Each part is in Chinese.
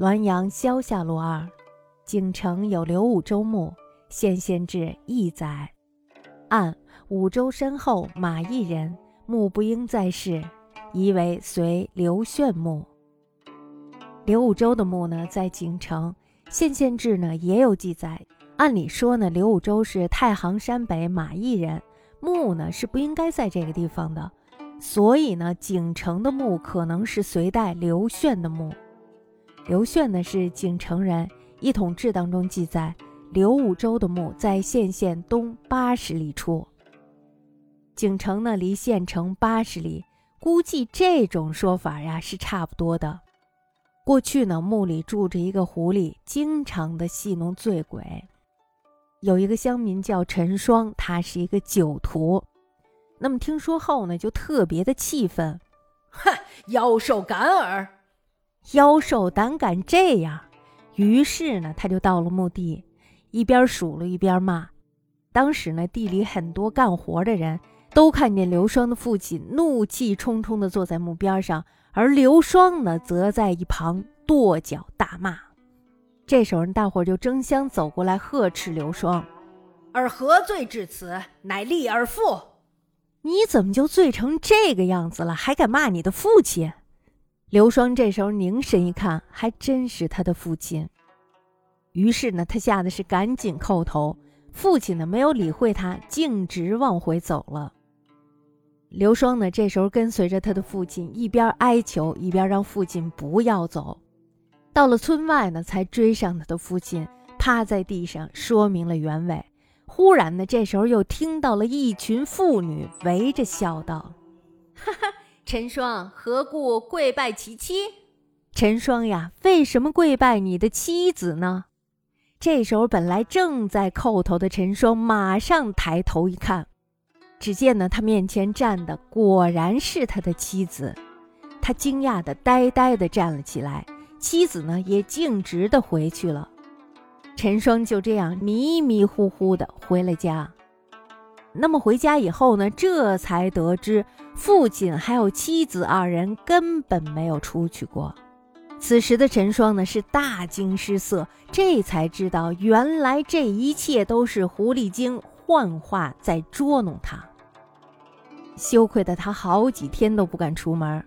滦阳萧下路二，景城有刘武周墓，现县志一载。按武周身后马邑人，墓不应在世，疑为随刘炫墓。刘武周的墓呢，在景城，县县志呢也有记载。按理说呢，刘武周是太行山北马邑人，墓呢是不应该在这个地方的。所以呢，景城的墓可能是隋代刘炫的墓。刘炫呢是景城人，《一统志》当中记载，刘武周的墓在县县东八十里处。景城呢离县城八十里，估计这种说法呀是差不多的。过去呢，墓里住着一个狐狸，经常的戏弄醉鬼。有一个乡民叫陈双，他是一个酒徒。那么听说后呢，就特别的气愤，哼，妖兽敢耳，妖兽胆敢这样。于是呢，他就到了墓地，一边数落一边骂。当时呢，地里很多干活的人都看见刘双的父亲怒气冲冲地坐在墓边上，而刘双呢，则在一旁跺脚大骂。这时候，大伙就争相走过来呵斥刘双：“尔何罪至此？乃立尔父！”你怎么就醉成这个样子了，还敢骂你的父亲？刘双这时候凝神一看，还真是他的父亲。于是呢，他吓得是赶紧叩头。父亲呢，没有理会他，径直往回走了。刘双呢，这时候跟随着他的父亲，一边哀求，一边让父亲不要走。到了村外呢，才追上他的父亲，趴在地上说明了原委。忽然呢，这时候又听到了一群妇女围着笑道：“哈哈，陈双何故跪拜其妻？陈双呀，为什么跪拜你的妻子呢？”这时候本来正在叩头的陈双马上抬头一看，只见呢他面前站的果然是他的妻子，他惊讶的呆呆的站了起来，妻子呢也径直的回去了。陈双就这样迷迷糊糊的回了家。那么回家以后呢，这才得知父亲还有妻子二人根本没有出去过。此时的陈双呢是大惊失色，这才知道原来这一切都是狐狸精幻化在捉弄他。羞愧的他好几天都不敢出门。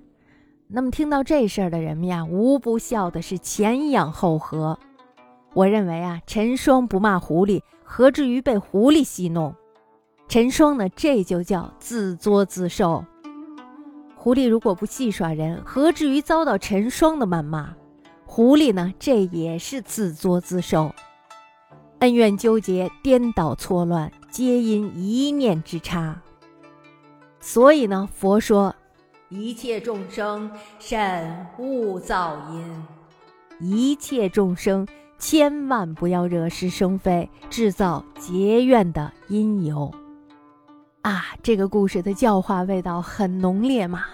那么听到这事儿的人们呀，无不笑的是前仰后合。我认为啊，陈双不骂狐狸，何至于被狐狸戏弄？陈双呢，这就叫自作自受。狐狸如果不戏耍人，何至于遭到陈双的谩骂？狐狸呢，这也是自作自受。恩怨纠结、颠倒错乱，皆因一念之差。所以呢，佛说，一切众生慎勿造因，一切众生。千万不要惹是生非，制造结怨的因由。啊，这个故事的教化味道很浓烈嘛。